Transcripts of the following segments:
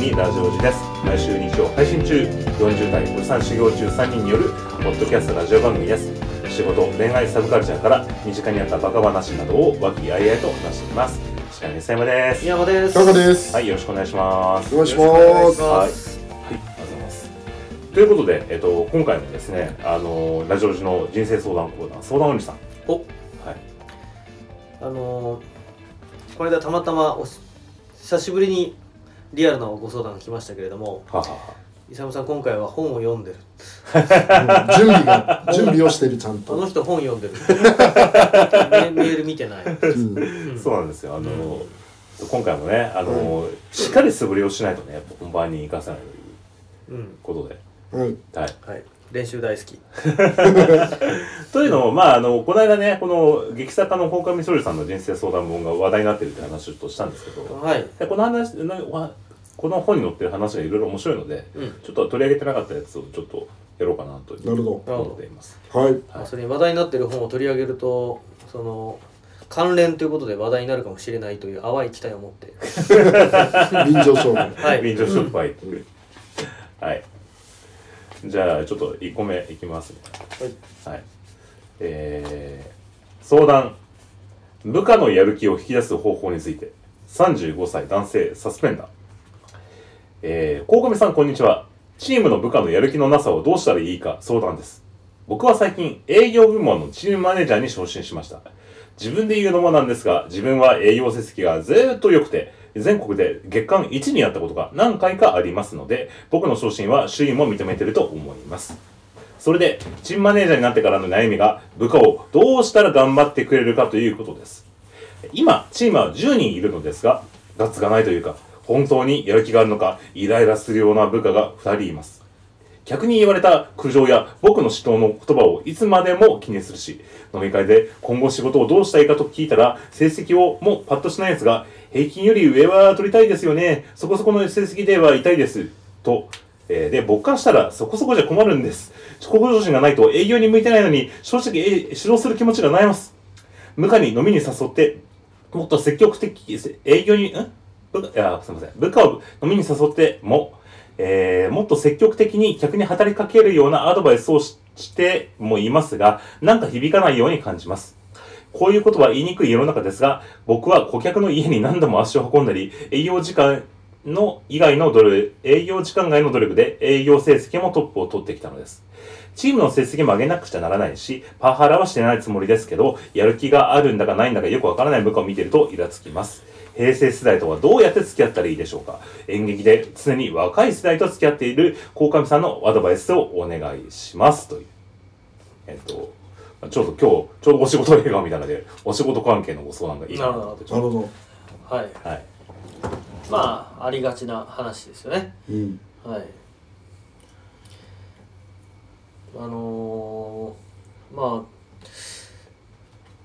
組ラジオジです毎週日曜配信中40代おじさん修行中3人によるポッドキャストラジオ番組です仕事恋愛サブカルチャーから身近にあったバカ話などを和気あいあいと話しています司会の磯山です宮山ですタカです。はいよろしくお願いしますお願いしまよろしくお願いしす。はい、はい、ありますがとうございますということで、えっと、今回もですねあのラジオジの人生相談コーナー相談おじさんおはいあのー、この間たまたまおし久しぶりにリアルなご相談が来ましたけれどもははは。伊佐さん今回は本を読んでる。準備が準備をしてるちゃんと。あの人本読んでる。メ メール見てない、うん。うん。そうなんですよ。あの、今回もねあの、しっかり素振りをしないとねやっぱ本番に生かせないといううん。ことで。はい。はい。はい練習大好き というのも、まあ、あの、この間ね、この劇作家の鴻上みそりさんの人生相談本が話題になってるって話をちょっとしたんですけど、はいでこの話、この本に載ってる話がいろいろ面白いので、うんちょっと取り上げてなかったやつをちょっとやろうかなとなるほど思っています。はい。はいまあそれに話題になってる本を取り上げるとその関連ということで話題になるかもしれないという淡い期待を持って 臨場勝負。はい臨場。はい。じゃあ、ちょっと1個目いきますね。はい。えー、相談。部下のやる気を引き出す方法について。35歳男性サスペンダー。えー、鴻上さんこんにちは。チームの部下のやる気のなさをどうしたらいいか相談です。僕は最近営業部門のチームマネージャーに昇進しました。自分で言うのもなんですが、自分は営業成績がずーっと良くて、全国で月間1になったことが何回かありますので、僕の昇進は周囲も認めてると思います。それで、チームマネージャーになってからの悩みが、部下をどうしたら頑張ってくれるかということです。今、チームは10人いるのですが、ガッツがないというか、本当にやる気があるのか、イライラするような部下が2人います。客に言われた苦情や僕の指導の言葉をいつまでも気にするし、飲み会で今後仕事をどうしたいかと聞いたら、成績をもうパッとしない奴が、平均より上は取りたいですよね。そこそこの成績では痛いです。と、えーで、僕からしたらそこそこじゃ困るんです。向上心がないと営業に向いてないのに、正直えー指導する気持ちが悩みます。部下に飲みに誘って、もっと積極的、営業に、ん？部下、いや、すみません。部下を飲みに誘っても、えーもっと積極的に客に働きかけるようなアドバイスをしてもいますが、なんか響かないように感じます。こういうことは言いにくい世の中ですが、僕は顧客の家に何度も足を運んだり、営業時間の以外の努力、営業時間外の努力で営業成績もトップを取ってきたのです。チームの成績も上げなくちゃならないし、パワハラはしてないつもりですけど、やる気があるんだかないんだかよくわからない部下を見てるとイラつきます。平成世代とはどうやって付き合ったらいいでしょうか？演劇で常に若い世代と付き合っている鴻上さんのアドバイスをお願いします。という。えっと、ちょうど今日、ちょうどお仕事映画みたいなので、お仕事関係のご相談がいいかなと思って。なるほど。はいはい。まあありがちな話ですよねうん。はいあのー、まあ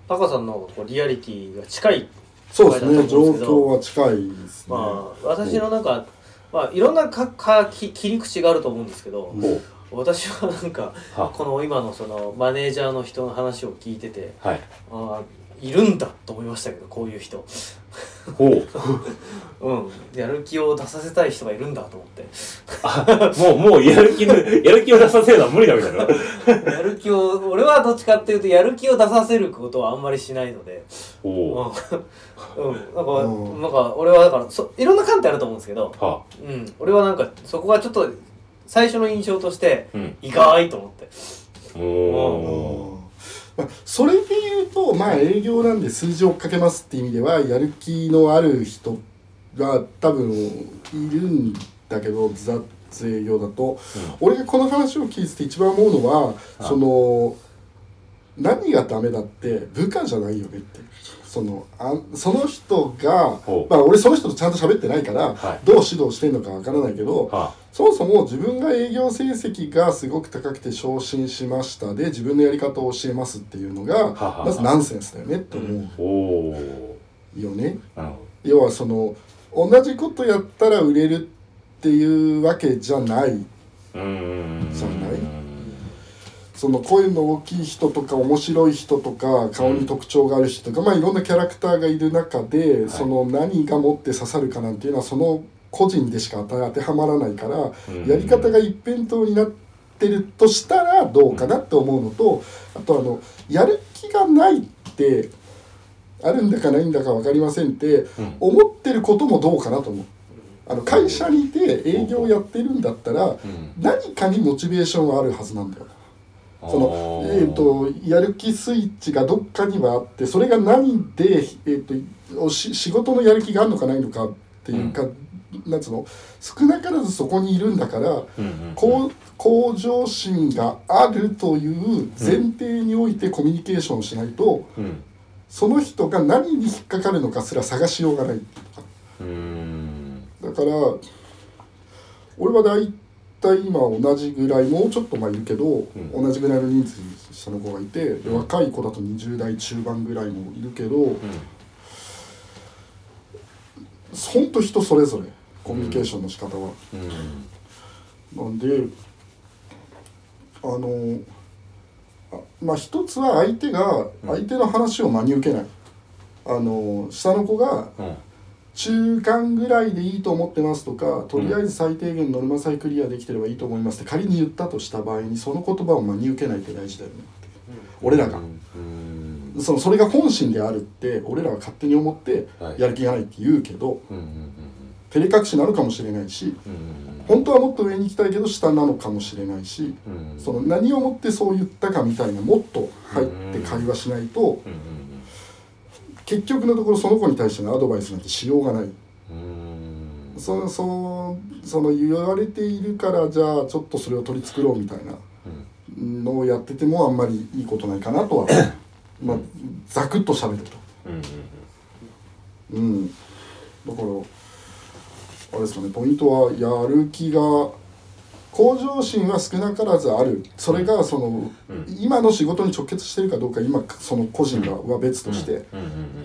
タカさんのこうリアリティが近いそうですね。状況は近いですね。まあ私のなんか、まあ、いろんなかかき切り口があると思うんですけど、ほ私はなんかこの今のそのマネージャーの人の話を聞いててはい。ああいるんだと思いましたけどこういう人ほう。うんやる気を出させたい人がいるんだと思ってあ、もう、もう、やる気の、やる気を出させるのは無理だみたいな。やる気を俺はどっちかっていうとやる気を出させることはあんまりしないのでおうん、お。うん、なんか、うんなんか俺はだからそいろんな観点あると思うんですけど、はうん、俺はなんかそこがちょっと最初の印象としてあ。うん。意外と思っておうんお。まあ、それで言うと、まあ営業なんで数字を追っかけますって意味では、やる気のある人が多分いるんだけど、雑営業だと、俺がこの話を聞いてて一番思うのは、その何がダメだって部下じゃないよねってそのあその人がまあ俺その人とちゃんと喋ってないから、はいどう指導してんのかわからないけどはそもそも自分が営業成績がすごく高くて昇進しましたで自分のやり方を教えますっていうのがははまずナンセンスだよねって思。うよね。要はその同じことやったら売れるっていうわけじゃないど。うーん。そうない？その声の大きい人とか面白い人とか顔に特徴がある人とか、まあいろんなキャラクターがいる中で、その何が持って刺さるかなんていうのはその個人でしか当てはまらないから、うん。やり方が一辺倒になってるとしたらどうかなって思うのと、あとあのやる気がないってあるんだかないんだか分かりませんって、ん。思ってることもどうかなと思う。あの会社にいて営業やってるんだったら、うん。何かにモチベーションはあるはずなんだよ。そのえー、とやる気スイッチがどっかにはあってそれが何で、えー、とおし仕事のやる気があるのかないのかっていうか、なんつうの少なからずそこにいるんだから、うんうん向向上心があるという前提においてコミュニケーションをしないと、うん。その人が何に引っかかるのかすら探しようがない。だから俺は大体今同じぐらいもうちょっとまあいるけど、ん。同じぐらいの人数下の子がいて、で若い子だと20代中盤ぐらいもいるけど、ほん。と人それぞれコミュニケーションの仕方は。うん。なんであのあまあ一つは相手が相手の話を真に受けない。あの下の子がうん中間ぐらいでいいと思ってますとかとりあえず最低限ノルマさえクリアできてればいいと思いますって仮に言ったとした場合にその言葉を真に受けないって大事だよね。って俺らが。うん。そのそれが本心であるって俺らは勝手に思ってはい。やる気がないって言うけど照れ隠しなのかもしれないし本当はもっと上に行きたいけど下なのかもしれないしその何をもってそう言ったかみたいなもっと入って会話しないとうんうん結局のところその子に対してのアドバイスなんてしようがない。そそその言われているからじゃあちょっとそれを取り繕うみたいなうん。のをやっててもあんまりいいことないかなとは。まあざくっと喋ると。うん。だからあれですかねポイントはやる気が向上心は少なからずある。それがその、うん。今の仕事に直結してるかどうか今その個人がは別として、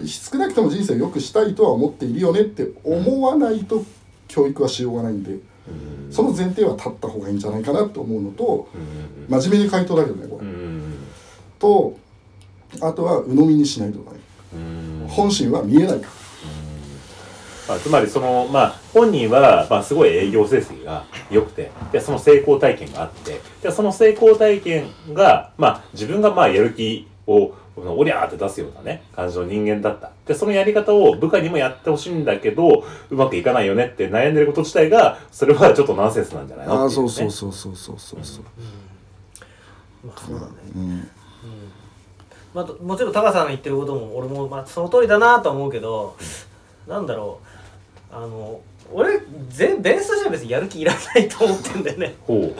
少なくとも人生を良くしたいとは思っているよねって思わないと教育はしようがないんで、うん。その前提は立った方がいいんじゃないかなと思うのと真面目に回答だけどねこれ、とあとは鵜呑みにしないとかね、うん。本心は見えない。かまあ、つまりそのまあ本人はまあすごい営業成績が良くてでその成功体験があってでその成功体験がまあ自分がまあやる気をおりゃーって出すようなね感じの人間だった。でそのやり方を部下にもやってほしいんだけどうまくいかないよねって悩んでること自体がそれはちょっとナンセンスなんじゃないの？っていね。そうそうそうそうそうそう。まあそうだね。うん。まあ、ともちろんタカさんの言ってることも俺もまあその通りだなとは思うけどなんだろうあの俺全ベースとしては別にやる気いらないと思ってんだよね。ほう。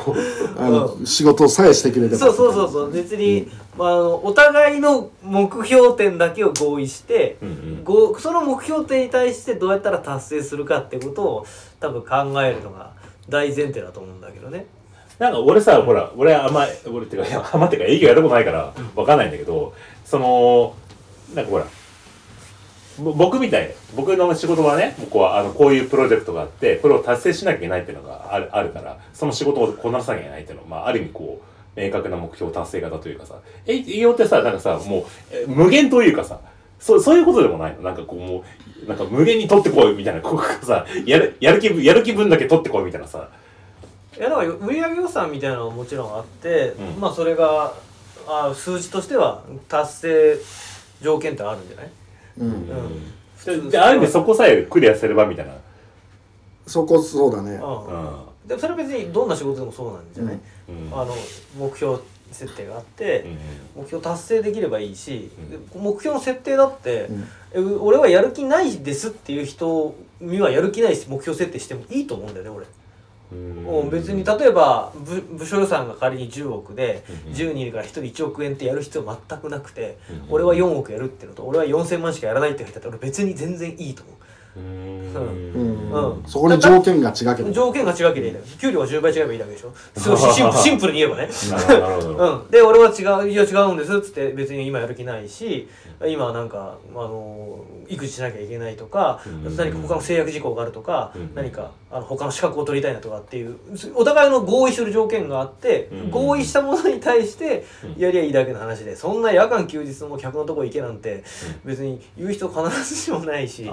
あの、仕事さえしてくれればそうそうそうそう別に、まあ、あのお互いの目標点だけを合意して、うんうん。ごその目標点に対してどうやったら達成するかってことを多分考えるのが大前提だと思うんだけどね。なんか俺さ、ほら、俺あんま、俺ってか、いやあんまってか営業やったことないから、わかんないんだけど、その、なんかほら、ぼ僕みたい、僕の仕事はね、こうあのこういうプロジェクトがあって、これを達成しなきゃいけないっていうのがあるあるから、その仕事をこなさなきゃいけないっていうのは、まあ、ある意味こう、明確な目標達成型というかさ、え営業ってさ、なんかさ、もう、え無限というかさ、そう、そういうことでもないの？なんかこう、もう、なんか無限に取ってこいみたいな、こうさ、やる、やる気分、やる気分だけ取ってこいみたいなさ、いやだから売上予算みたいなのがもちろんあって、うん。まあそれがあ数字としては達成条件ってあるんじゃない、うん。うん、でである意味そこさえクリアすればみたいな。そこそうだね。うん。うん。でもそれは別にどんな仕事でもそうなんじゃない、うん。あの目標設定があって、目標達成できればいいし、目標の設定だって、うん。え俺はやる気ないですっていう人にはやる気ない目標設定してもいいと思うんだよね俺。うん。もう別に例えば部部署予算が仮に10億でうん10人いるから1人1億円ってやる必要全くなくてうん俺は4億やるっていうのと俺は4000万しかやらないって人だったら俺別に全然いいと思ううん。ん。うん。そこに条件が違けど。条件が違うけどいいだけ給料が10倍違えばいいだけでしょ。すごいシンプル シンプルに言えばね。うん、で俺は違う「いや違うんです」っつって別に今やる気ないし今はなんか、あの育児しなきゃいけないとか、うん。何か他の制約事項があるとか、うん。何かあの他の資格を取りたいなとかっていうお互いの合意する条件があって、うん。合意したものに対してうん。やりゃいいだけの話でそんな夜間休日も客のとこ行けなんて別に言う人必ずしもないし。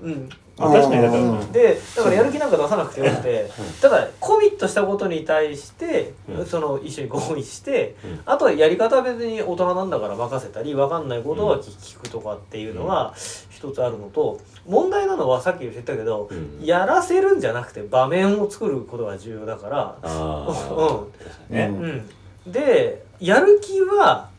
うん、まあ確かにだからうんでだからやる気なんか出さなくてよくてただコミットしたことに対して、うん。その一緒に合意して、うん。あとはやり方は別に大人なんだから任せたり分かんないことは聞くとかっていうのが一つあるのと問題なのはさっき言ってたけど、うん。やらせるんじゃなくて場面を作ることが重要だから、うん。ね。うん、でやる気は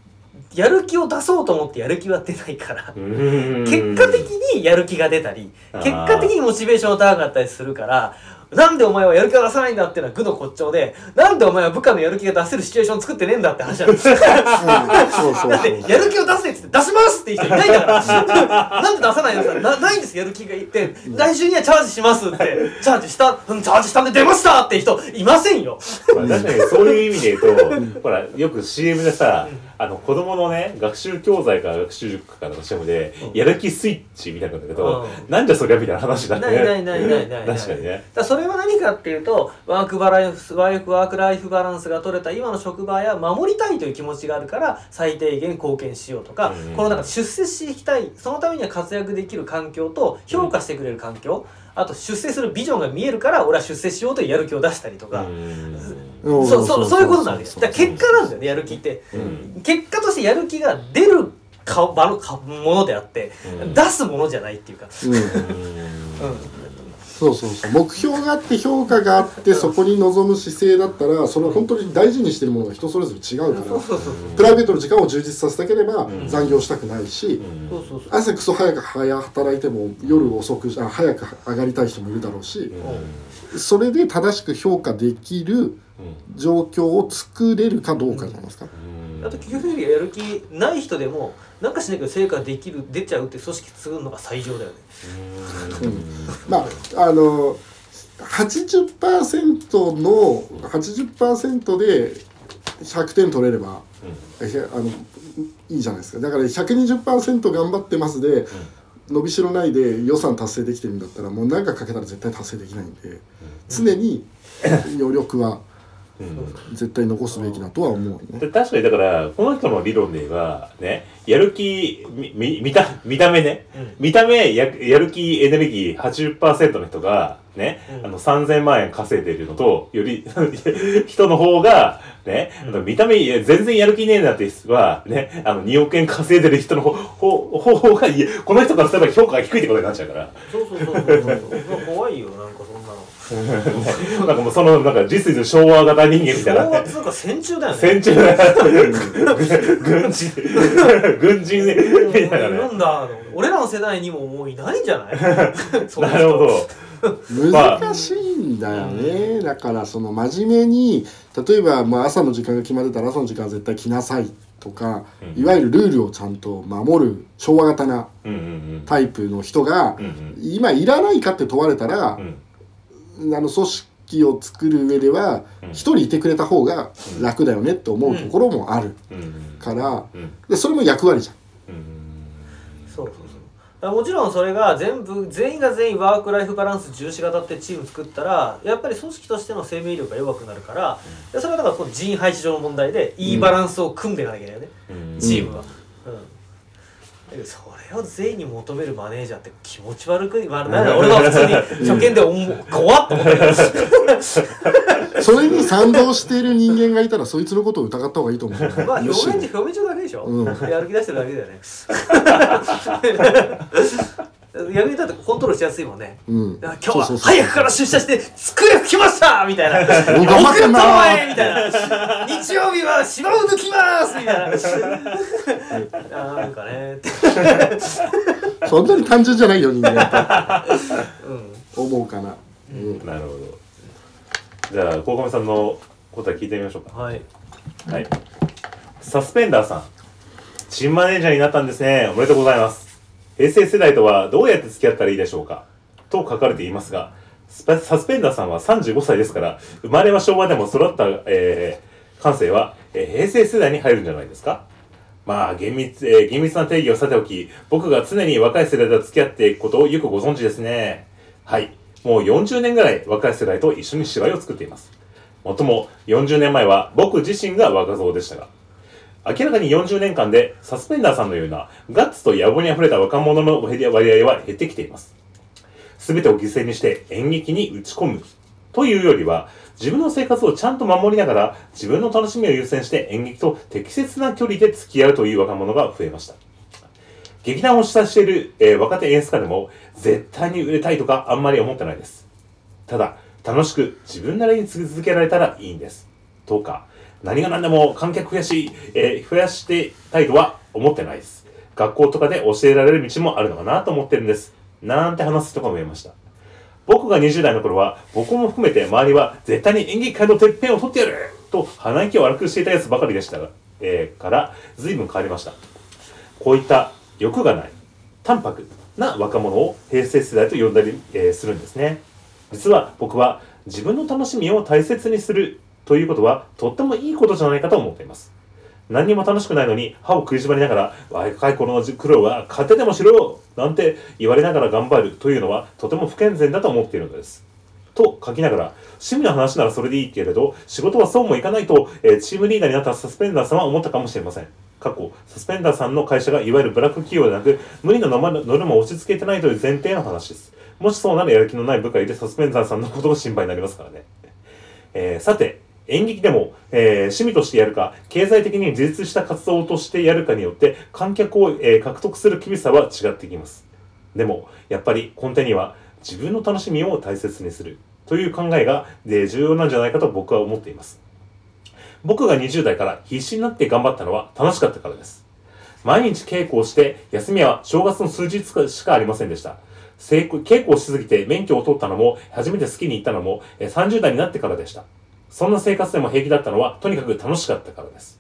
やる気を出そうと思ってやる気は出ないから。結果的にやる気が出たり結果的にモチベーションが高かったりするからなんでお前はやる気が出さないんだっていうのは愚の骨頂でなんでお前は部下のやる気が出せるシチュエーション作ってねえんだって話なんです。よだってやる気を出せっつって出しますっていう人いないんだからなんで出さないのさなないんですやる気がいって来週にはチャージしますってチャージしたうんチャージしたんで出ましたって人いませんよ、確かにそういう意味で言うとほらよく CM でさあの子供のね学習教材から学習塾からの CM でやる気スイッチみたいなんだけど、なんじゃそりゃみたいな話だねないないないないない確かにねは何かっていうとワークバランスワークワークライフバランスが取れた今の職場や守りたいという気持ちがあるから最低限貢献しようとか、うん。このなんか出世していきたいそのためには活躍できる環境と評価してくれる環境、あと出世するビジョンが見えるから俺は出世しようというやる気を出したりとか、うん。そうそうそういうことなんですだから結果なんだよねやる気って、うん。結果としてやる気が出るか場のかものであって、うん。出すものじゃないっていうか、うん。うんそうそうそう。目標があって評価があってそこに臨む姿勢だったらそれを本当に大事にしてるものが人それぞれ違うから。プライベートの時間を充実させたければん。残業したくないし朝クソ早く働いても夜遅くあ早く上がりたい人もいるだろうしそれで正しく評価できる状況を作れるかどうかじゃないですか。あと結局やる気ない人でもなんかしないけど成果できる出ちゃうって組織作るのが最上だよね。まああの80%の80%で100点取れれば、えあのいいじゃないですか。だから120%頑張ってますで、伸びしろないで予算達成できてるんだったらもう何かかけたら絶対達成できないんで、常に余力は絶対残すべきだとは思うね。で確かにだからこの人の理論で言えばねやる気みみ見た見た目ね、うん。見た目ややる気エネルギー80%の人がね、うん。あの3000万円稼いでるのとより 人の方がね、あの見た目いや全然やる気ねえなって人はねあの2億円稼いでる人の方方方がいやこの人からすれば評価が低いってことになっちゃうから。そうそうそうそうそう。怖いよなんかそんなのなんかもうそのなんか実質昭和型人間みたいな。昭和っつうか戦中だよね。戦中軍人。軍人みたいなね。なんだ俺らの世代にももういないんじゃない？なるほど。難しいんだよね、だからその真面目に例えばまあ朝の時間が決まってたら朝の時間は絶対来なさいとか、うん。いわゆるルールをちゃんと守る昭和型なタイプの人が、うんうん今いらないかって問われたらう、ん。あの組織を作る上ではうん。一人いてくれた方が楽だよねって思うところもあるうん。から、うん。でそれも役割じゃん。うん。そうそうそう。もちろんそれが全部全員が全員ワークライフバランス重視型ってチーム作ったらやっぱり組織としての生命力が弱くなるから、でそれはだからこの人員配置上の問題でいいバランスを組んでいかなきゃいけないよね、うん。チームは。うんそれを全員に求めるマネージャーって気持ち悪く悪いな俺は普通に初見で思う怖っと思ったけどそれに賛同している人間がいたらそいつのことを疑った方がいいと思う。まあ表面上表面上だけでしょ、うん。やる気出してるだけだよね 逆にだってコントロールしやすいもんね。うん、今日は早くから出社して机拭きましたみたいな。お頑張ってんな遅れたわいみたいな。日曜日は芝を抜きますみたいな。あーなんかね。そんなに単純じゃないよ人間って。うん。思うかな。うん。なるほど。じゃあ鴻上さんの答え聞いてみましょうか。はい。はい。サスペンダーさん。チームマネージャーになったんですね。おめでとうございます平成世代とはどうやって付き合ったらいいでしょうか？と書かれていますが、サスペンダーさんは35歳ですから、生まれは昭和でも育った、えー、感性は、えー平成世代に入るんじゃないですか？まあ、厳密、えー厳密な定義をさておき、僕が常に若い世代と付き合っていくことをよくご存知ですね。はい。もう40年ぐらい若い世代と一緒に芝居を作っています。もっとも、40年前は僕自身が若造でしたが、明らかに40年間でサスペンダーさんのようなガッツと野望に溢れた若者の割合は減ってきています。すべてを犠牲にして演劇に打ち込むというよりは、自分の生活をちゃんと守りながら自分の楽しみを優先して演劇と適切な距離で付き合うという若者が増えました。劇団を主催している、えー若手演出家でも絶対に売れたいとかあんまり思ってないです。ただ、楽しく自分なりに続けられたらいいんです。とか、何が何でも観客増やし、えー増やしてたいとは思ってないです。学校とかで教えられる道もあるのかなと思ってるんです。なんて話す人が見えました。僕が20代の頃は、僕も含めて周りは絶対に演劇界のてっぺんを取ってやると鼻息を荒くしていたやつばかりでしたが、えーから随分変わりました。こういった欲がない、淡白な若者を平成世代と呼んだり、えーするんですね。実は僕は自分の楽しみを大切にするということはとってもいいことじゃないかと思っています。何にも楽しくないのに歯を食いしばりながら若い頃の苦労は勝てでもしろなんて言われながら頑張るというのはとても不健全だと思っているのです。と書きながら趣味の話ならそれでいいけれど仕事はそうもいかないと、えチームリーダーになったサスペンダーさんは思ったかもしれません。過去、サスペンダーさんの会社がいわゆるブラック企業でなく無理なノルマを押し付けてないという前提の話です。もしそうならやる気のない部下でサスペンダーさんのことが心配になりますからね。えーさて、演劇でも、えー趣味としてやるか、経済的に自立した活動としてやるかによって、観客を、えー獲得する厳しさは違ってきます。でも、やっぱり根底には、自分の楽しみを大切にするという考えが、で重要なんじゃないかと僕は思っています。僕が20代から必死になって頑張ったのは楽しかったからです。毎日稽古をして、休みは正月の数日しかありませんでした。稽古をしすぎて免許を取ったのも、初めて好きに行ったのも、30代になってからでした。そんな生活でも平気だったのは、とにかく楽しかったからです。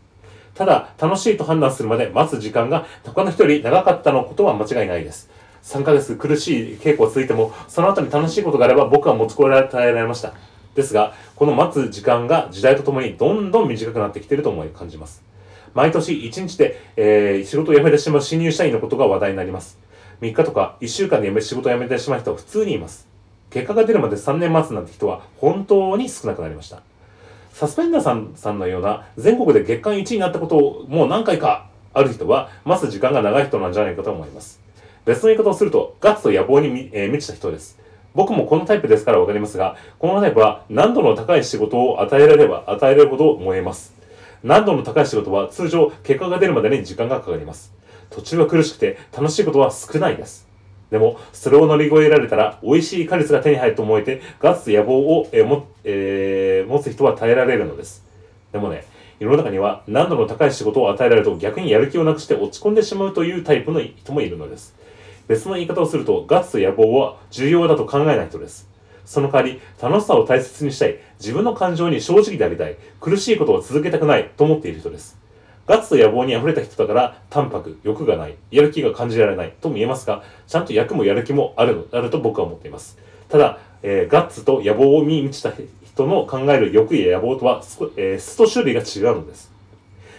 ただ、楽しいと判断するまで待つ時間が他の人より長かったのことは間違いないです。3ヶ月苦しい稽古が続いても、その後に楽しいことがあれば僕は持ちこらえられました。ですが、この待つ時間が時代とともにどんどん短くなってきていると思い感じます。毎年1日で、えー仕事を辞めてしまう新入社員のことが話題になります。3日とか1週間で辞め仕事を辞めてしまう人は普通にいます。結果が出るまで3年待つなんて人は本当に少なくなりました。サスペンダーさんさんのような全国で月間1位になったことをもう何回かある人は待つ時間が長い人なんじゃないかと思います。別の言い方をするとガッツと野望に、えー満ちた人です。僕もこのタイプですからわかりますが、このタイプは難度の高い仕事を与えられれば与えられるほど燃えます。難度の高い仕事は通常結果が出るまでに時間がかかります。途中は苦しくて楽しいことは少ないです。でも、それを乗り越えられたら、美味しい果実が手に入ると思えて、ガッツ野望を、えもえー持つ人は耐えられるのです。でもね、世の中には難度の高い仕事を与えられると逆にやる気をなくして落ち込んでしまうというタイプの人もいるのです。別の言い方をすると、ガッツ野望は重要だと考えない人です。その代わり、楽しさを大切にしたい、自分の感情に正直でありたい、苦しいことを続けたくないと思っている人です。ガッツと野望に溢れた人だから、淡白、欲がない、やる気が感じられないと見えますが、ちゃんと役もやる気もあるの、あると僕は思っています。ただ、えーガッツと野望に満ちた人の考える欲や野望とは、えー質と種類が違うのです。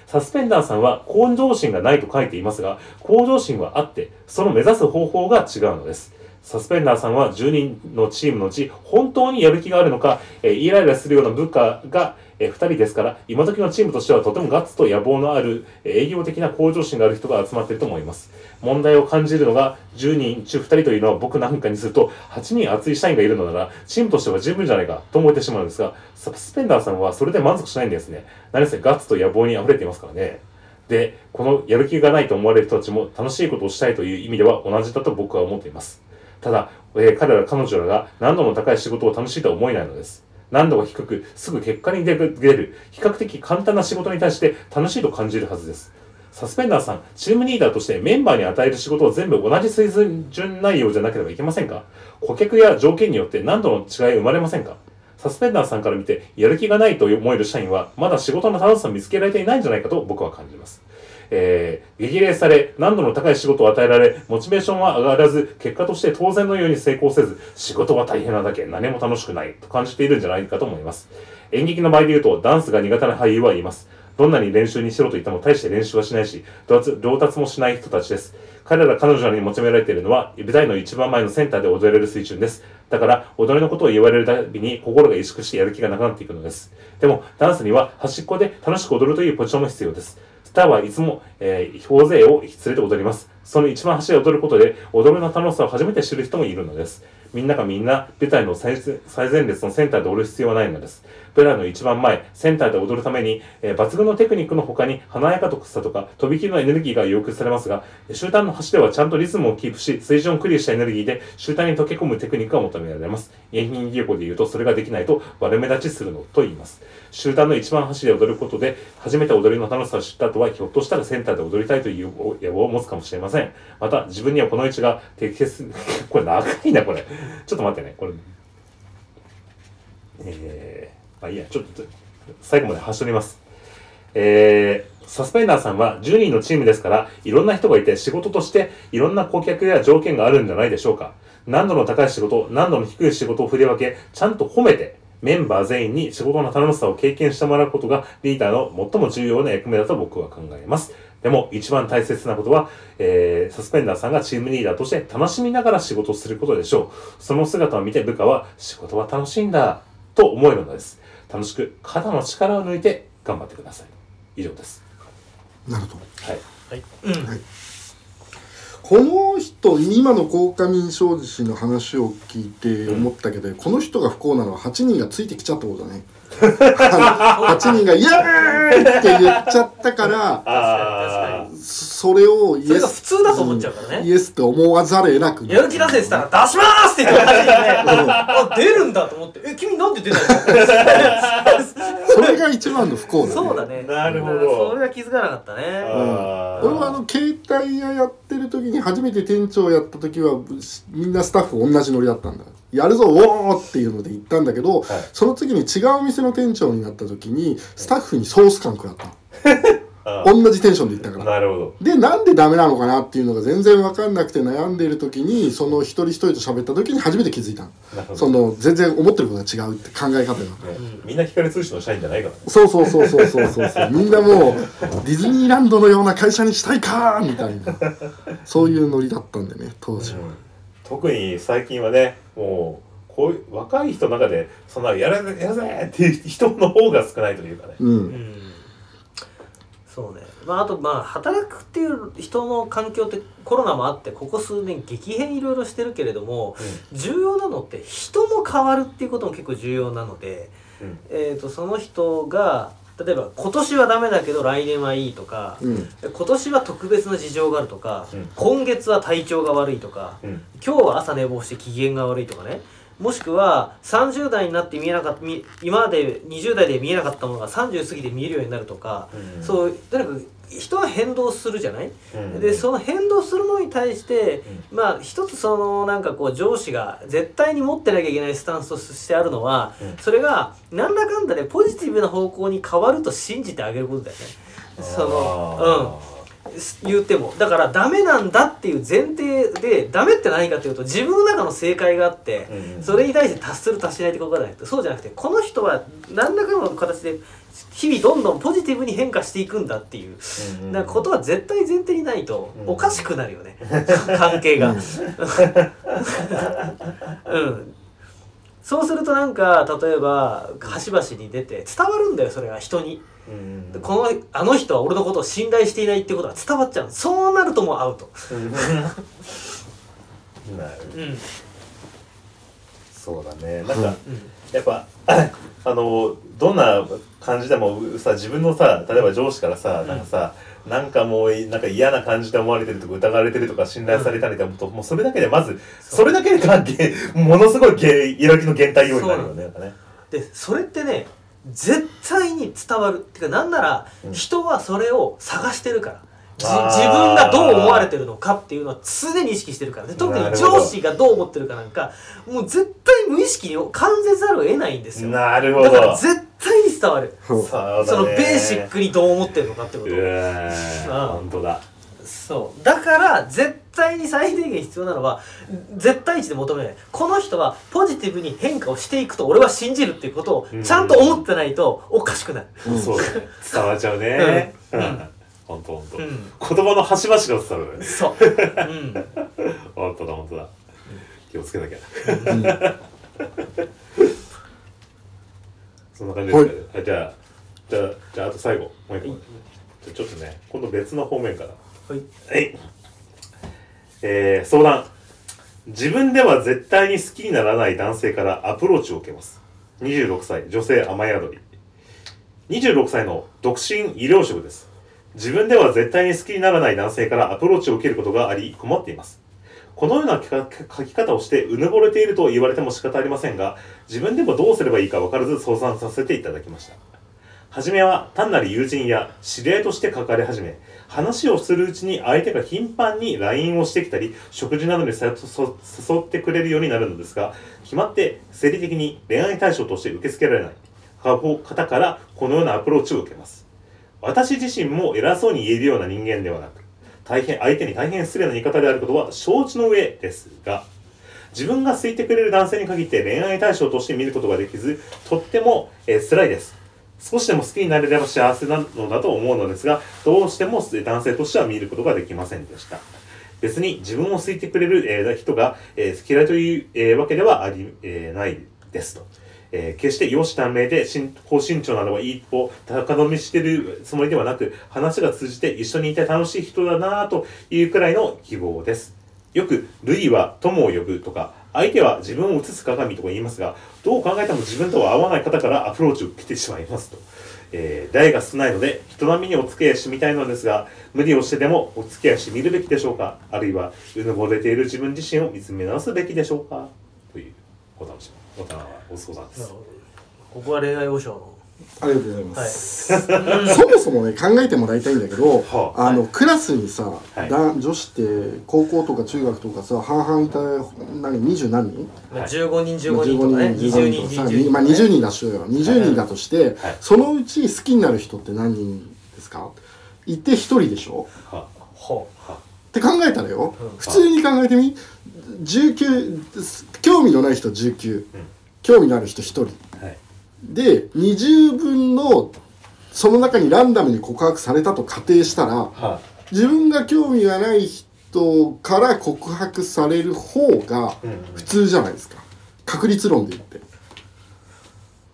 サスペンダーさんは向上心がないと書いていますが、向上心はあって、その目指す方法が違うのです。サスペンダーさんは10人のチームのうち、本当にやる気があるのか、えーイライラするような部下が、え2人ですから、今時のチームとしてはとてもガッツと野望のある、え営業的な向上心がある人が集まっていると思います。問題を感じるのが10人中2人というのは僕なんかにすると、8人熱い社員がいるのなら、チームとしては十分じゃないかと思ってしまうんですが、サスペンダーさんはそれで満足しないんですね。何せガッツと野望に溢れていますからね。で、このやる気がないと思われる人たちも楽しいことをしたいという意味では同じだと僕は思っています。ただ、えー彼ら彼女らが難度の高い仕事を楽しいとは思えないのです。難度が低く、すぐ結果に出る、比較的簡単な仕事に対して楽しいと感じるはずです。サスペンダーさん、チームリーダーとしてメンバーに与える仕事を全部同じ水準内容じゃなければいけませんか？顧客や条件によって難度の違い生まれませんか？サスペンダーさんから見て、やる気がないと思える社員は、まだ仕事の楽しさを見つけられていないんじゃないかと僕は感じます。えー激励され、難度の高い仕事を与えられ、モチベーションは上がらず、結果として当然のように成功せず、仕事は大変なだけ、何も楽しくない、と感じているんじゃないかと思います。演劇の場合で言うと、ダンスが苦手な俳優は言います。どんなに練習にしろと言っても大して練習はしないし、上達上達もしない人たちです。彼ら彼女に求められているのは、舞台の一番前のセンターで踊れる水準です。だから、踊りのことを言われるたびに心が萎縮してやる気がなくなっていくのです。でも、ダンスには端っこで楽しく踊るというポジションも必要です。スターはいつも、えー大勢を連れて踊ります。その一番端で踊ることで、踊りの楽しさを初めて知る人もいるのです。みんながみんな舞台の最前最前列のセンターで踊る必要はないのです。舞台の一番前、センターで踊るために、えー抜群のテクニックの他に華やかとさとか、とびきりのエネルギーが要求されますが、集団の端ではちゃんとリズムをキープし、水準をクリアしたエネルギーで集団に溶け込むテクニックが求められます。演技技法で言うと、それができないと悪目立ちするのと言います。集団の一番端で踊ることで、初めて踊りの楽しさを知った後は、ひょっとしたらセンターで踊りたいという野望を持つかもしれません。また、自分にはこの位置が適切、これ長いな、これ。ちょっと待ってね、これ。えー、まあいいや、ちょっと、最後まで端取ります。えー、サスペンダーさんは10人のチームですから、いろんな人がいて仕事としていろんな顧客や条件があるんじゃないでしょうか。難度の高い仕事、難度の低い仕事を振り分け、ちゃんと褒めて、メンバー全員に仕事の楽しさを経験してもらうことがリーダーの最も重要な役目だと僕は考えます。でも一番大切なことは、えー、サスペンダーさんがチームリーダーとして楽しみながら仕事をすることでしょう。その姿を見て部下は仕事は楽しいんだと思えるのです。楽しく肩の力を抜いて頑張ってください。以上です。なるほどはい。はいうんこの人今の鴻上庄司氏の話を聞いて思ったけど、この人が不幸なのは8人がついてきちゃったことだね8人が「イエーイ!」って言っちゃったからそれをイエス普通だと思っちゃうからね。イエスって思わざるを得なくなやる気出せって言ったら出しますって言ってあ出るんだと思って。え君なんで出ない それが一番の不幸だね。のそうだね。なるほど。それは気づかなかったね。あー。俺はあの携帯屋やってる時に初めて店長やった時はみんなスタッフ同じノリだったんだやるぞおーっていうので行ったんだけど、はい。その次に違うお店の店長になった時にスタッフにソース感食らった。同じテンションで行ったから。なるほど。でなんでダメなのかなっていうのが全然分かんなくて悩んでる時にその一人一人と喋った時に初めて気づいたその全然思ってることが違うって考え方が。ね。みんな光通信の社員じゃないから。ね。そうそうそうそうそうそうそう。みんなもうディズニーランドのような会社にしたいかーみたいな。そういうノリだったんでね当時は、特に最近はね、もう、こういう若い人の中で、そんな、やるぜ、やるぜっていう人の方が少ないというかね。うん。うん。そうね、まあ、あとまあ働くっていう人の環境ってコロナもあってここ数年激変いろいろしてるけれども重要なのって人も変わるっていうことも結構重要なので、うん。えー、とその人が例えば今年はダメだけど来年はいいとか、うん。今年は特別な事情があるとか、うん。今月は体調が悪いとか、うん。今日は朝寝坊して機嫌が悪いとかね。もしくは30代になって見えなかったみ今まで20代で見えなかったものが30過ぎて見えるようになるとか、うん。そうとにかく人は変動するじゃない、うん。でその変動するのに対して、まあ一つそのなんかこう上司が絶対に持ってなきゃいけないスタンスとしてあるのは、うん。それがなんだかんだでポジティブな方向に変わると信じてあげることだよね。そのうん言っても。だからダメなんだっていう前提でダメって何かっていうと自分の中の正解があって、うんそれに対して達する達しないってことじゃなくて。そうじゃなくてこの人は何らかの形で日々どんどんポジティブに変化していくんだっていう。うんなん。かことは絶対前提にないとうんおかしくなるよね、関係が。うん そうするとなんか例えば端々に出て伝わるんだよそれが人に。うんこのあの人は俺のことを信頼していないってことが伝わっちゃうそうなるともうアウト。なるうんそうだね。なんか、うんやっぱあのどんな感じでもさ自分のさ例えば上司からさ、んなんかさなんかもうなんか嫌な感じで思われてるとか疑われてるとか信頼されたりとか、もうそれだけでまずそれだけで関係ものすごいげやる気の減退要因になるよね。ね。でそれってね絶対に伝わる。っていうかなんならうん。人はそれを探してるから自分がどう思われてるのかっていうのは常に意識してるからね。特に上司がどう思ってるかなんかもう絶対無意識に感じざるを得ないんですよ。なるほど。だから絶対に伝わる。そのベーシックにどう思ってるのかってこと。本当だ。そう。だから絶対に最低限必要なのは絶対値で求めない。この人はポジティブに変化をしていくと俺は信じるっていうことをちゃんと思ってないとおかしくなるうん。そう伝わっちゃうね。ううん。ん本当本当うん。言葉の端々が伝わるね。そう、うん、本当だ本当だ。気をつけなきゃ。そんな感じですかね。はい。じゃあじゃあじゃああと最後。もう一個。じゃあちょっとね今度別の方面から。はい。はい。えー、相談。自分では絶対に好きにならない男性からアプローチを受けます。26歳、女性雨宿り。26歳の独身医療職です。自分では絶対に好きにならない男性からアプローチを受けることがあり困っています。このような書き方をしてうぬぼれていると言われても仕方ありませんが、自分でもどうすればいいか分からず相談させていただきました。はじめは単なる友人や知り合いとして書かれ始め、話をするうちに相手が頻繁に LINE をしてきたり、食事などに誘誘ってくれるようになるのですが、決まって生理的に恋愛対象として受け付けられない方からこのようなアプローチを受けます。私自身も偉そうに言えるような人間ではなく、大変、相手に大変失礼な言い方であることは承知の上ですが、自分が好いてくれる男性に限って恋愛対象として見ることができず、とっても、えー辛いです。少しでも好きになれれば幸せなのだと思うのですが、どうしても男性としては見ることができませんでした。別に自分を好いてくれる、えー人が、えー嫌いという、えーわけではあり、えーないですと。えー決して容姿端麗で高身長などがいい一歩高飛びしてるつもりではなく話が通じて一緒にいて楽しい人だなぁというくらいの希望です。よく「類は友を呼ぶ」とか相手は自分を映す鏡とか言いますがどう考えても自分とは合わない方からアプローチを受けてしまいますと、えー、代が少ないので人並みにお付き合いしてみたいのですが無理をしてでもお付き合いしてみるべきでしょうか？あるいはうぬぼれている自分自身を見つめ直すべきでしょうか？というお楽しみおたお相談です。なるほど。ここは恋愛保障の。ありがとうございまはい。す、そもそもね考えてもらいたいんだけど、はあ。のクラスにさ、はい。だ女子って高校とか中学とかさ半々いた何二十何人？まあ15人15人とかね。15 20人とか20人まあ20人だしよ。20人だとして、はい。そのうち好きになる人って何人ですか？いて1人でしょ？はほはって考えたらよ、うん。普通に考えてみ？19興味のない人19、興味のある人1人。はい。で20分のその中にランダムに告白されたと仮定したらは自分が興味がない人から告白される方がうんうん。普通じゃないですか。確率論で言って。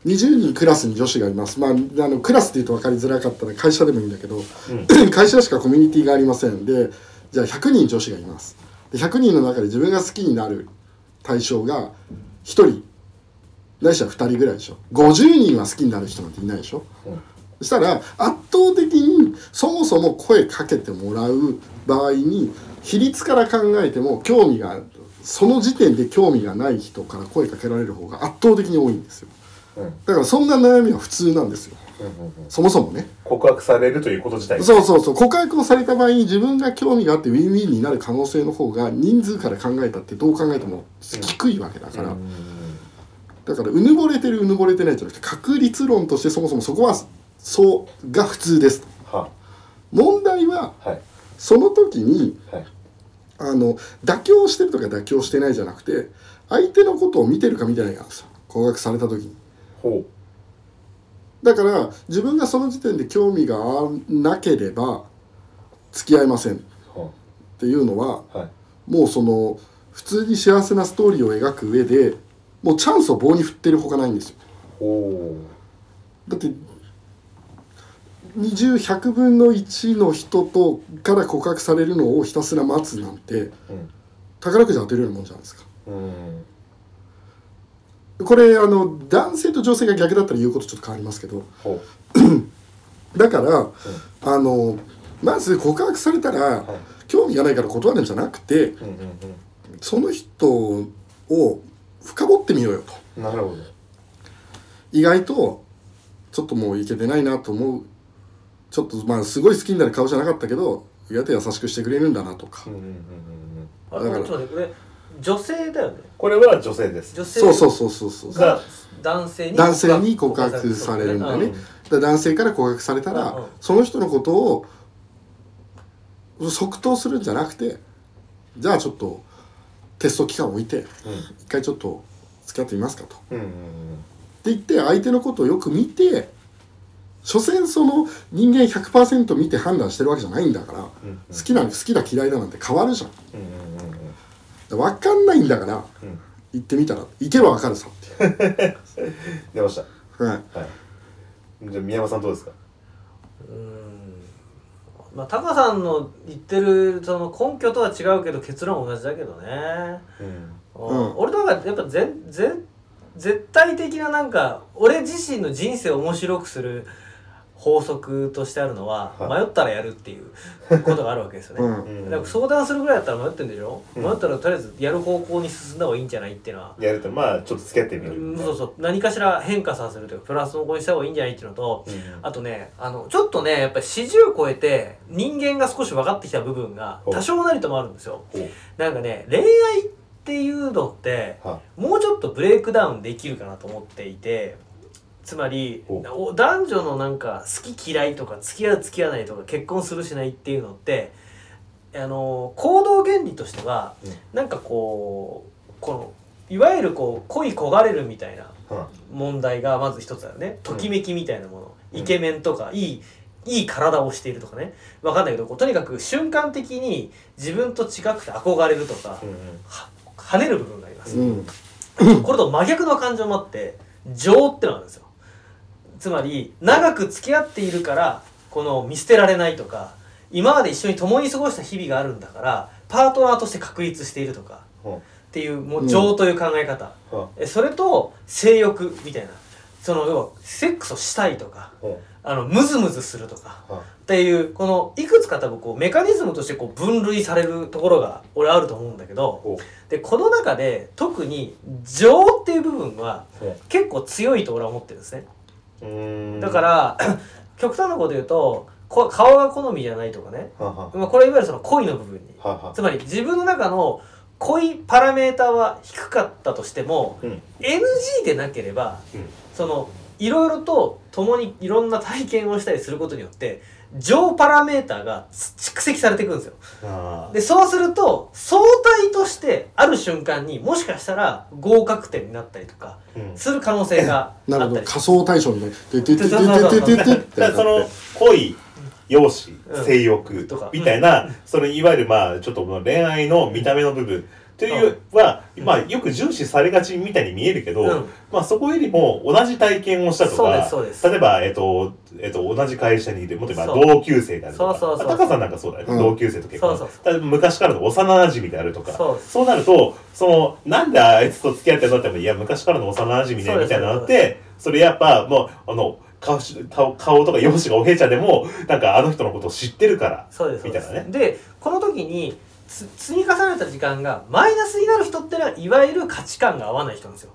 20人クラスに女子がいます。まああのクラスって言うと分かりづらかったら会社でもいいんだけど、会社しかコミュニティがありません。でじゃあ100人女子がいますで100人の中で自分が好きになる対象が1人ないしは2人ぐらいでしょ。50人は好きになる人なんていないでしょ、うんそしたら圧倒的にそもそも声かけてもらう場合に比率から考えても興味がその時点で興味がない人から声かけられる方が圧倒的に多いんですよ。うん。だからそんな悩みは普通なんですよそもそもね。告白されるということ自体そうそうそう。告白をされた場合に自分が興味があってウィンウィンになる可能性の方が人数から考えたってどう考えても低いわけだから、だからうぬぼれてるうぬぼれてないじゃなくて確率論としてそもそもそこはそうが普通です。は問題ははい。その時にはい。あの妥協してるとか妥協してないじゃなくて相手のことを見てるか見てないかなんですよ。告白された時に。ほだから自分がその時点で興味がなければ付き合いません。っていうのははい。もうその普通に幸せなストーリーを描く上でもうチャンスを棒に振ってるほかないんですよ。ほだって20100分の1の人とから告白されるのをひたすら待つなんてううん。宝くじ当てるようなもんじゃないですか。うんこれあの男性と女性が逆だったら言うことちょっと変わりますけどほ だから、あのまず告白されたら、はい。興味がないから断るんじゃなくてううんうん。その人を深掘ってみようよと。うんなるほど。意外とちょっともういけてないなと思う。ちょっとまあすごい好きになる顔じゃなかったけど意外と優しくしてくれるんだなとか。うんうんうんうんあだからちょっと待ってこれ女性だよね。これは女性です。女性。そうそうそうそうそう。が男性に男性に告白されるんだよねうんだから男性から告白されたら、うん。うんその人のことを即答するんじゃなくてじゃあちょっとテスト期間を置いて一回ちょっと付き合ってみますかと。うんうんうん。って言って相手のことをよく見て所詮その人間100%見て判断してるわけじゃないんだから、うんうん。好きな好きだ嫌いだなんて変わるじゃん。うん。うんうんうん分かんないんだからうん。行ってみたら行けば分かるさ。って。出ました。はい。はい。じゃあ宮山さんどうですか？うん。まあタカさんの言ってるその根拠とは違うけど結論は同じだけどね、うん。うん。うん。俺とかやっぱ全全絶対的ななんか俺自身の人生を面白くする法則としてあるのは、はい。迷ったらやるっていうことがあるわけですよね、うん。うん。だから相談するぐらいだったら迷ってんでしょ、うん。迷ったらとりあえずやる方向に進んだ方がいいんじゃないっていうのは。やるとまあちょっと付き合ってみる。うんそうそう。何かしら変化させるというかプラスの方向にした方がいいんじゃないっていうのと、うん。あとねあのちょっとねやっぱり40超えて人間が少し分かってきた部分が多少なりともあるんですよ。なんかね恋愛っていうのってはもうちょっとブレイクダウンできるかなと思っていてつまり男女のなんか好き嫌いとか付き合う付き合わないとか結婚するしないっていうのってあの行動原理としては、うん。なんかこうこのいわゆるこう恋焦がれるみたいなは問題がまず一つあるね。ときめきみたいなもの、うん。イケメンとかいいいい体をしているとかね。わかんないけどとにかく瞬間的に自分と違くて憧れるとか、跳ねる部分があります、うん。これと真逆の感情もあって情ってのがあるんですよつまり長く付き合っているからこの見捨てられないとか今まで一緒に共に過ごした日々があるんだからパートナーとして確立しているとかほっていうもう情という考え方、う。はえそれと性欲みたいな。その要はセックスをしたいとかほあのムズムズするとかう。はっていうこのいくつか多分こうメカニズムとしてこう分類されるところが俺あると思うんだけどほでこの中で特に情っていう部分は結構強いと俺は思ってるんですねだから 極端なこと言うとこ顔が好みじゃないとかね、ははまあ、これいわゆるその恋の部分に。ははつまり自分の中の恋パラメーターは低かったとしてもうん。NG でなければうん。そのいろいろと共にいろんな体験をしたりすることによって上パラメーターが蓄積されていくんですよ。でそうすると相対としてある瞬間にもしかしたら合格点になったりとかする可能性が なるほど。仮想対象みたいな「ててててててて」ってその恋容姿性欲みたいなそのいわゆるまあちょっと恋愛の見た目の部分というは、うんまあよく重視されがちみたいに見えるけど、うん。まあそこよりも同じ体験をしたとかすそうです。例えば、えっとえっと、同じ会社にいるもっと言えば同級生であるとかそうそうそうあタカさんなんかそうだよね、うん。同級生と結婚。そうそう昔からの幼馴染であるとかそうなるとそのなんであいつと付き合ってんのってもいや昔からの幼馴染ねみたいなのあってそれやっぱもうあの顔し顔顔とか容姿がおへちゃでもなんかあの人のことを知ってるからそうですそうです。みたいなね。でこの時につ積み重ねた時間がマイナスになる人ってのはいわゆる価値観が合わない人なんですよ。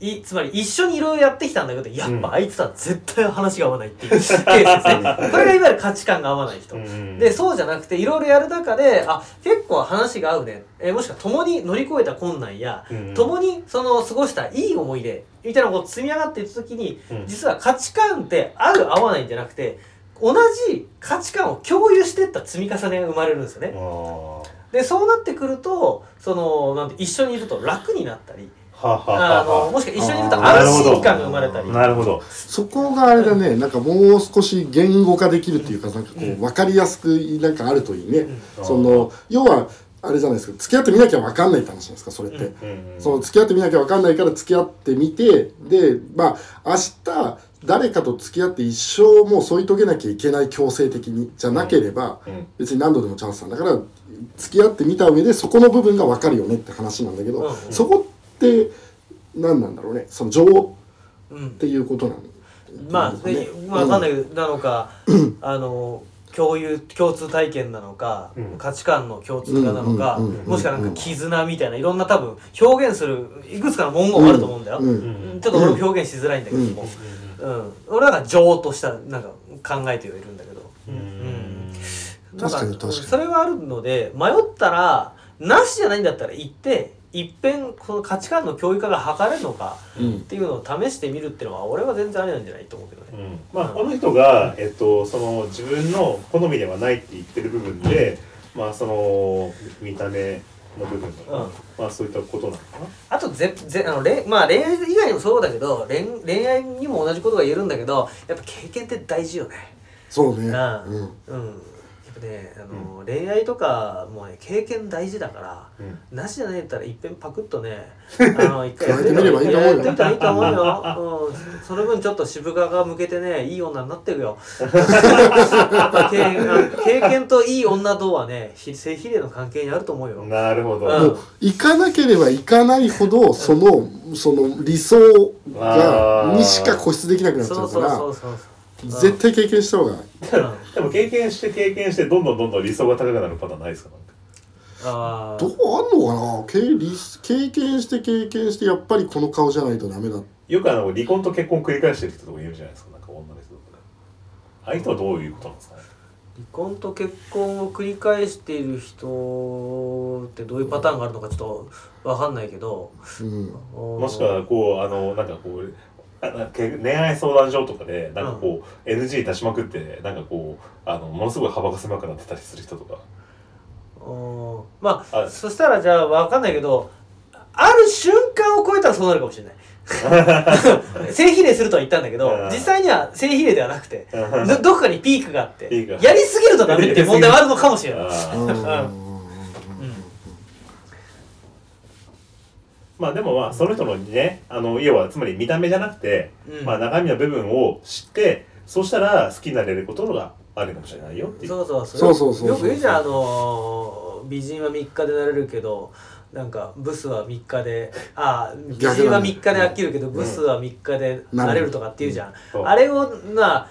いつまり一緒にいろいろやってきたんだけどやっぱあいつとは絶対話が合わないっていうケースですね。これがいわゆる価値観が合わない人、うんでそうじゃなくていろいろやる中であ結構話が合うね、えーもしくは共に乗り越えた困難や、うん共にその過ごしたいい思い出みたいなこと積み上がっていった時に、うん。実は価値観って合う合わないんじゃなくて同じ価値観を共有していった積み重ねが生まれるんですよね。あでそうなってくるとそのなんて一緒にいると楽になったりーはははあのはもしくは一緒にいると安心感が生まれたり。なるほど。そこがあれだねなんかもう少し言語化できるっていうかなんかこう分かりやすくなんかあるといいね、うん。その要はあれじゃないですか付き合ってみなきゃ分かんないって話じゃないですかそれって、うんうんその付き合ってみなきゃ分かんないから付き合ってみてでまあ明日誰かと付き合って一生もう添い遂げなきゃいけない強制的にじゃなければ、うん。別に何度でもチャンスなんだから付き合ってみた上でそこの部分が分かるよねって話なんだけど、うんうん。そこって何なんだろうね？その情っうんていうことなの？まあ、ねでまあ、わかんないけど、なのか、あの、共有、共通体験なのか、うん。価値観の共通化なのか、うんうんうんうんもしくはなんか絆みたいな、いろんな多分、表現する、いくつかの文言があると思うんだよ。うん。うん。ちょっと俺も表現しづらいんだけども、うん。俺なんか情とした、なんか考えてはいるんだけど。うん確かに確かに。それはあるので迷ったらなしじゃないんだったら行っていっぺんこの価値観の教育化が図れるのかうん。っていうのを試してみるっていうのは俺は全然ありなんじゃないと思うけどね。うん。まあ、この人が、えっと、その自分の好みではないって言ってる部分で、まあ、その見た目の部分とか、うん。まあ、そういったことなのかな。あとぜぜあの恋,、まあ、恋愛以外にもそうだけど恋恋愛にも同じことが言えるんだけどやっぱ経験って大事よね。そうね。うん。うん、ねあの、恋愛とかもうね経験大事だから。うん。なしじゃないんだったらいっぺんパクッとね あの一回やってみればいいと思うよ。やってみたらいいと思うよ、うん、その分ちょっと渋皮が向けてねいい女になってるよ。経験といい女とはねひ性比例の関係にあると思うよ、なるほど。うん。もう行かなければ行かないほどそのその理想がにしか固執できなくなっちゃそううからそうそうそう絶対経験した方が。いいうんでも経験して経験してどんどんどんどん理想が高くなるパターンないですか？なんか。あどうあんのかな？経理経験して経験してやっぱりこの顔じゃないとダメだ。よくあの離婚と結婚を繰り返してる人とかいるじゃないですか。なんか女の人とか。ああいう人はどういうことなんですかね？離婚と結婚を繰り返している人ってどういうパターンがあるのかちょっと分かんないけど。うん。もしくはこうあのなんかこう恋愛相談所とかでなんかこう、NG 出しまくってなんかこうあのものすごい幅が狭くなってたりする人とか。うん。まああそしたらじゃあ分かんないけどある瞬間を超えたらそうなるかもしれない。性比例するとは言ったんだけどうん。実際には性比例ではなくてうん。どどこかにピークがあってピークが。やりすぎるとダメっていう問題はあるのかもしれない。うんうんまあでもまあその人のねあの要はつまり見た目じゃなくて、うん。まあ中身の部分を知ってそうしたら好きになれることがあるかもしれないよっていう。そうそうそう。そうそうそうよく言うじゃんあのー美人は3日でなれるけどなんかブスは3日であ美人は3日で飽きるけど、ブスは3日でなれるとかって言うじゃん、そう。あれをな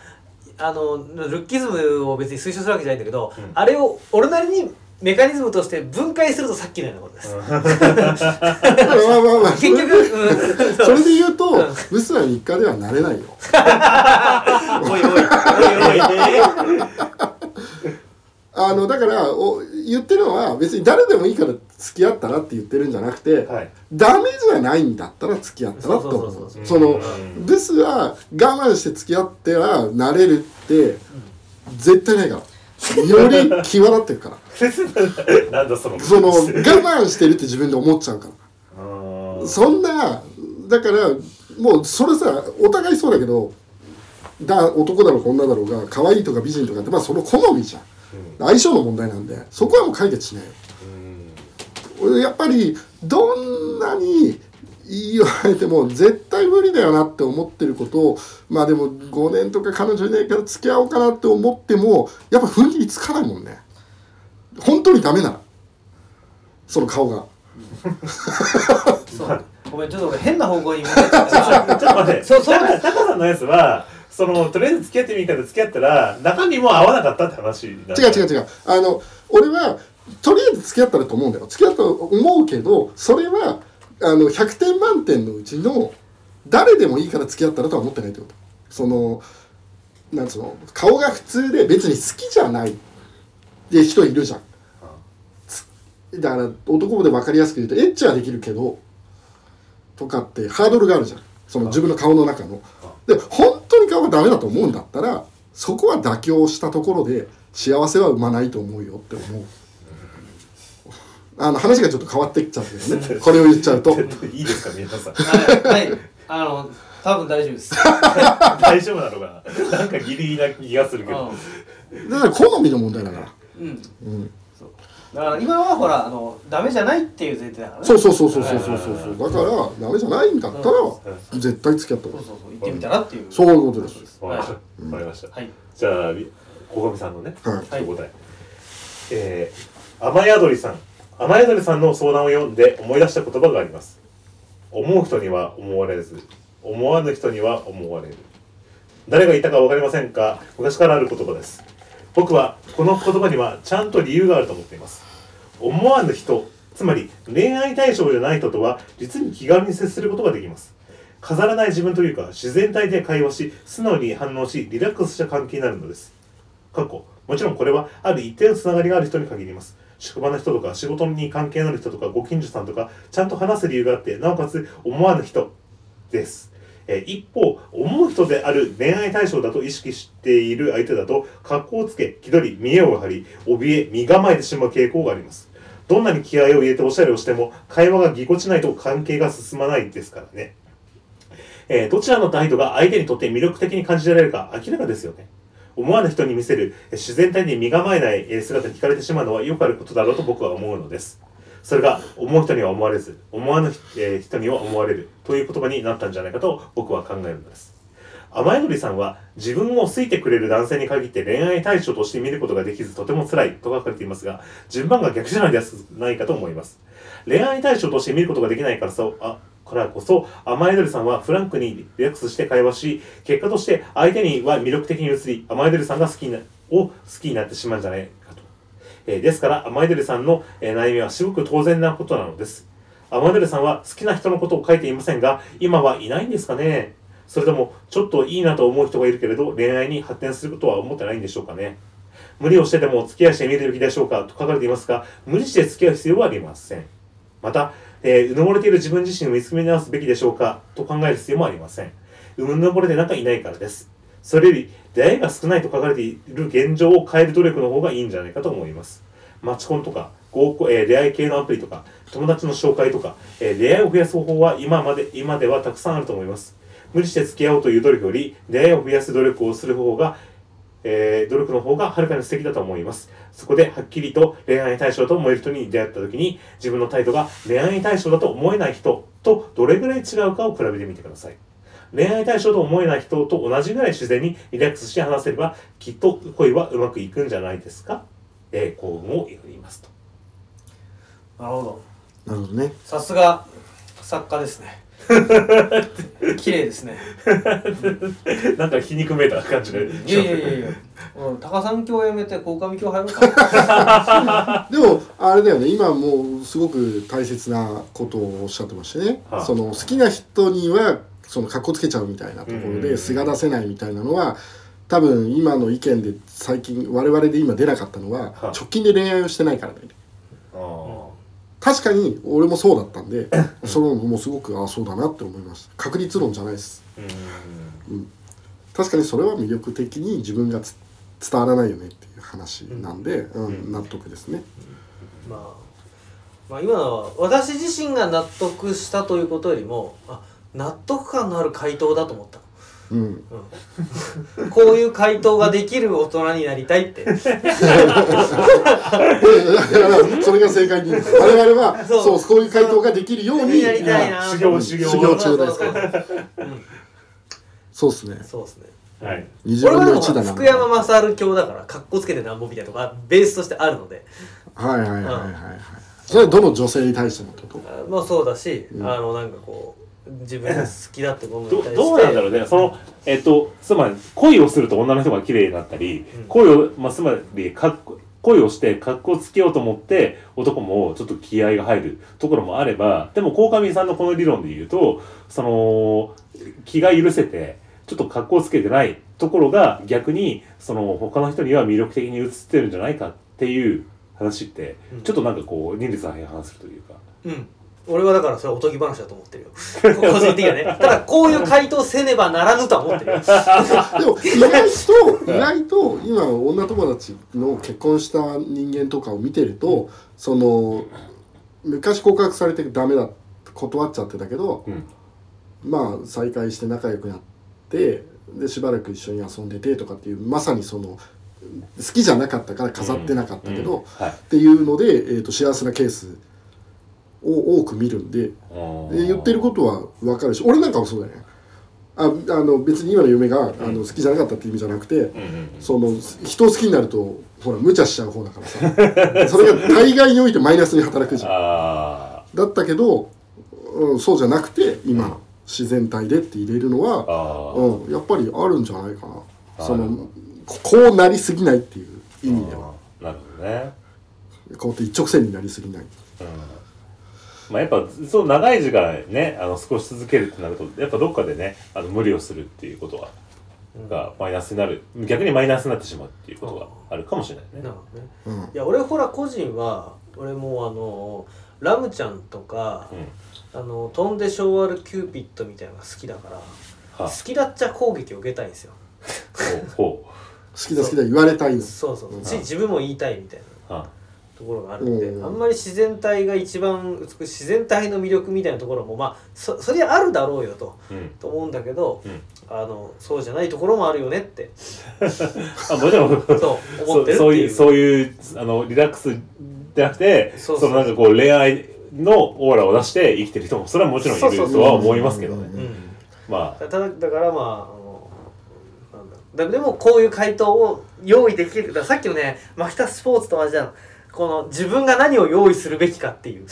あのルッキズムを別に推奨するわけじゃないんだけど、うん。あれを俺なりにメカニズムとして分解するとさっきのようなことです、まあまあまあまあ。結局、うん、それ で言うとうん。ブスは3日ではなれないよ。おいおい。おいおい。あのだからお言ってるのは別に誰でもいいから付き合ったらって言ってるんじゃなくて、はい。ダメじゃないんだったら付き合ったらって思そうそのうん。ブスは我慢して付き合ってはなれるって絶対ないからより際立ってるから。なんだその。その我慢してるって自分で思っちゃうから。そんなだからもうそれさお互いそうだけどだ男だろうが女だろうが可愛いとか美人とかってまあその好みじゃん。相性の問題なんでそこはもう解決しない。ようん。俺やっぱりどんなに言われても絶対無理だよなって思ってることをまあでも5年とか彼女いないから付き合おうかなって思ってもやっぱ踏ん切りつかないもんね。本当にダメなら。その顔が。そう。ごめんちょっと俺変な方向に向かっちゃっちょっと待ってそうそう。タカさんのやつはそのとりあえず付き合ってみるから付き合ったら中身も合わなかったって話違う違う違う違う。あの俺はとりあえず付き合ったらと思うんだよ。付き合ったと思うけどそれはあの100点満点のうちの誰でもいいから付き合ったらとは思ってないってこと。そのなんつうの？顔が普通で別に好きじゃないって人いるじゃん。つだから男で分かりやすく言うとエッチはできるけどとかってハードルがあるじゃん。その自分の顔の中の。で本当に顔がダメだと思うんだったらそこは妥協したところで幸せは生まないと思うよって思うあの話がちょっと変わってきちゃうけどね。これを言っちゃうと。いいですか皆さん。はい、はい、あの多分大丈夫です。大丈夫なのかな？なんかギリギリな気がするけど。だから好みの問題だから、うん、うん、う。ん、だから今はほらあのダメじゃないっていう前提だからね。そうそうそうそうそうそうそう。だからダメじゃないんだったら絶対付き合った方がいい。そうそうそう。言ってみたらっていう。そういうことです。わかりました。はい。じゃあ小上さんのねはい。一答え。えー雨宿りさん雨宿りさんの相談を読んで思い出した言葉があります。思う人には思われず思わぬ人には思われる。誰が言ったか分かりませんが昔からある言葉です。僕はこの言葉にはちゃんと理由があると思っています。思わぬ人つまり恋愛対象じゃない人とは実に気軽に接することができます。飾らない自分というか自然体で会話し素直に反応しリラックスした関係になるのです。過去もちろんこれはある一定のつながりがある人に限ります。職場の人とか仕事に関係のある人とかご近所さんとかちゃんと話す理由があってなおかつ思わぬ人です。え一方思う人である恋愛対象だと意識している相手だと格好をつけ気取り見栄を張り怯え身構えてしまう傾向があります。どんなに気合を入れておしゃれをしても会話がぎこちないと関係が進まないですからね。えーどちらの態度が相手にとって魅力的に感じられるか明らかですよね。思わぬ人に見せる自然体に身構えない姿に惹かれてしまうのはよくあることだろうと僕は思うのです。それが思う人には思われず、思わぬ人には思われるという言葉になったんじゃないかと僕は考えるのです。甘えのりさんは自分を好いてくれる男性に限って恋愛対象として見ることができずとても辛いと書かれていますが順番が逆じゃないですないかと思います恋愛対象として見ることができないからそうあからこそ甘えどりさんはフランクにリラックスして会話し結果として相手には魅力的に映り甘えどりさんが好きなを好きになってしまうんじゃないかと、えーですから甘えどりさんの、えー悩みはすごく当然なことなのです。甘えどりさんは好きな人のことを書いていませんが今はいないんですかね。それともちょっといいなと思う人がいるけれど恋愛に発展することは思ってないんでしょうかね。無理をしてでもお付き合いしてみるべきでしょうかと書かれていますが無理して付き合う必要はありません。また、えーうぬぼれている自分自身を見つめ直すべきでしょうか？と考える必要もありません。うぬぼれてなんかいないからです。それより出会いが少ないと書かれている現状を変える努力の方がいいんじゃないかと思います。マチコンとか合コン、えー出会い系のアプリとか友達の紹介とか、えー出会いを増やす方法は今まで今ではたくさんあると思います。無理して付き合おうという努力より出会いを増やす努力をする方がえー努力の方がはるかに素敵だと思います。そこではっきりと恋愛対象と思える人に出会った時に自分の態度が恋愛対象だと思えない人とどれぐらい違うかを比べてみてください。恋愛対象と思えない人と同じぐらい自然にリラックスして話せればきっと恋はうまくいくんじゃないですか？えー、幸運を祈りますと。なるほどなるほどねさすが作家ですね綺麗ですね。なんか皮肉めいた感じで。いやいやいやいや。うん高三教やめて鴻上教入ろうか。な でもあれだよね。今もうすごく大切なことをおっしゃってましてね、はあ。その好きな人にはその格好つけちゃうみたいなところで素が出せないみたいなのは多分今の意見で最近我々で今出なかったのははあ。直近で恋愛をしてないからだよね。あ確かに俺もそうだったんでそのもうすごくああそうだなって思いました。確率論じゃないです。ーうん。確かにそれは魅力的に自分がつ伝わらないよねっていう話なんで、うんうん。納得ですね。まあまあ今のは私自身が納得したということよりもあ納得感のある回答だと思った。のうん。うんこういう回答ができる大人になりたいって。それが正解に。我々はそう。そうそういう回答ができるように修行修行修行中ですそうですね。そうですね。はい。20俺はでも分の1だな福山雅治教だからかっこつけてなんぼみたいなとかベースとしてあるので。はいはいはいはいはい。それはどの女性に対してもってこと？あまあそうだし、うん。あのなんかこう自分が好きだってにど対して。どうなんだろうね。そのえっとつまり恋をすると女の人が綺麗になったり、うん。恋を、まあ、つまりかっこ恋をして格好つけようと思って男もちょっと気合が入るところもあればでも鴻上さんのこの理論で言うとその気が許せてちょっと格好つけてないところが逆にその他の人には魅力的に映ってるんじゃないかっていう話って、うん。ちょっとなんかこう二律相反するというか。うん俺はだからそれはおとぎ話だと思ってるよ。個人的にはね。ただこういう回答せねばならぬとは思ってるよ。でも意外と意外と今女友達の結婚した人間とかを見てるとその昔告白されてダメだ断っちゃってたけどうん。まあ再会して仲良くなってでしばらく一緒に遊んでてとかっていうまさにその好きじゃなかったから飾ってなかったけど、うん。はい。っていうので、えー、と幸せなケースを多く見るんでで言ってることは分かるし俺なんかもそうだよね。ああの別に今の嫁があの好きじゃなかったって意味じゃなくて、うんうんその人を好きになるとほら無茶しちゃう方だからさ。それが大概においてマイナスに働くじゃん。あだったけど、うん、そうじゃなくて今、自然体でって入れるのー。は、うん、やっぱりあるんじゃないかな。そのここうなりすぎないっていう意味では。なるほどね。こうやって一直線になりすぎない。うんまあやっぱそう長い時間ねあの少し続けるってなるとやっぱどっかでねあの無理をするっていうことはがマイナスになる。逆にマイナスになってしまうっていうことがあるかもしれないね。ね。うん。いや俺ほら個人は俺もうあのラムちゃんとか、うん。あの飛んで昭和るキューピッドみたいなのが好きだからは好きだっちゃ攻撃を受けたいんですよ。ほうほ好きだ好きだ言われたいの。そうそう、う。ん。し自分も言いたいみたいな。うはところがあるんで、うん。あんまり自然体が一番美しい自然体の魅力みたいなところもまあそそりゃあるだろうよとうん。と思うんだけど、うん。あのそうじゃないところもあるよねって。あもちろん。そう思ってるっていう。そういう そういうあのリラックスじゃなくてそのなんかこう恋愛のオーラを出して生きてる人もそれはもちろんいるとは思いますけどね。まあ。ただだからまあだ。でもこういう回答を用意できる。だからさっきのねマキタスポーツと同じなのこの自分が何を用意するべきかっていう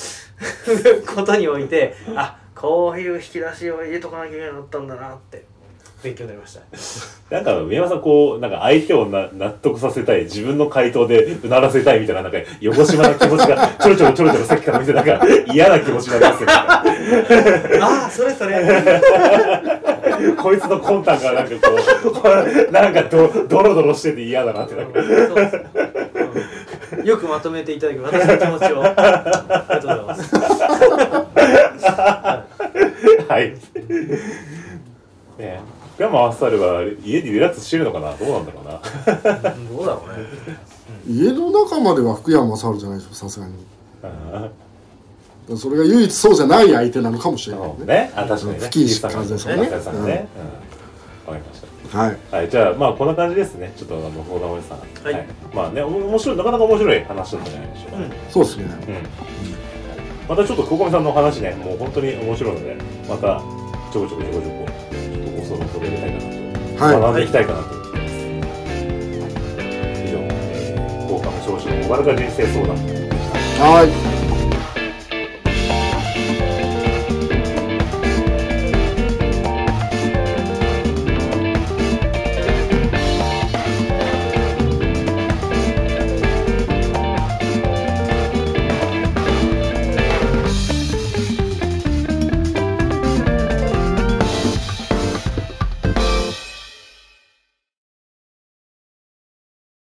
ことにおいてあこういう引き出しを入れとかなきゃいけないなったんだなって勉強になりました。なんか宮山さんこうなんか相手をな納得させたい自分の回答でうならせたいみたいななんか横島な気持ちがちょろちょろちょろちょろさっきから見てなんか 嫌な気持ちになりますああそれそれ。こいつの魂胆がなんかこうなんかドドロドロしてて嫌だなってなんか。そうそううんよくまとめていただき私の気持ちをありがとうございますはい。ねは家でリラックスしてるのかな？どうなんだろうな。うんどうだろうね家の中までは福山雅治じゃないでしょさすがにそれが唯一そうじゃない相手なのかもしれないねね、あ、確かにね。ね。うん。わかりました。はいはい、じゃあ、まあ、こんな感じですね。ちょっと、あの、相談おじさん。はいまあね、お面白い、なかなか面白い話だったんじゃないでしょうか。うんそうですねうん。またちょっと、久保さんの話ね、もう本当に面白いので、また、ちょこちょこちょこちょこ、ちょっとご相談取り入れたいかなと。はい学んでいきたいかなと思ってます。以上、えー、福岡の少子の小原か人生相談でした。はい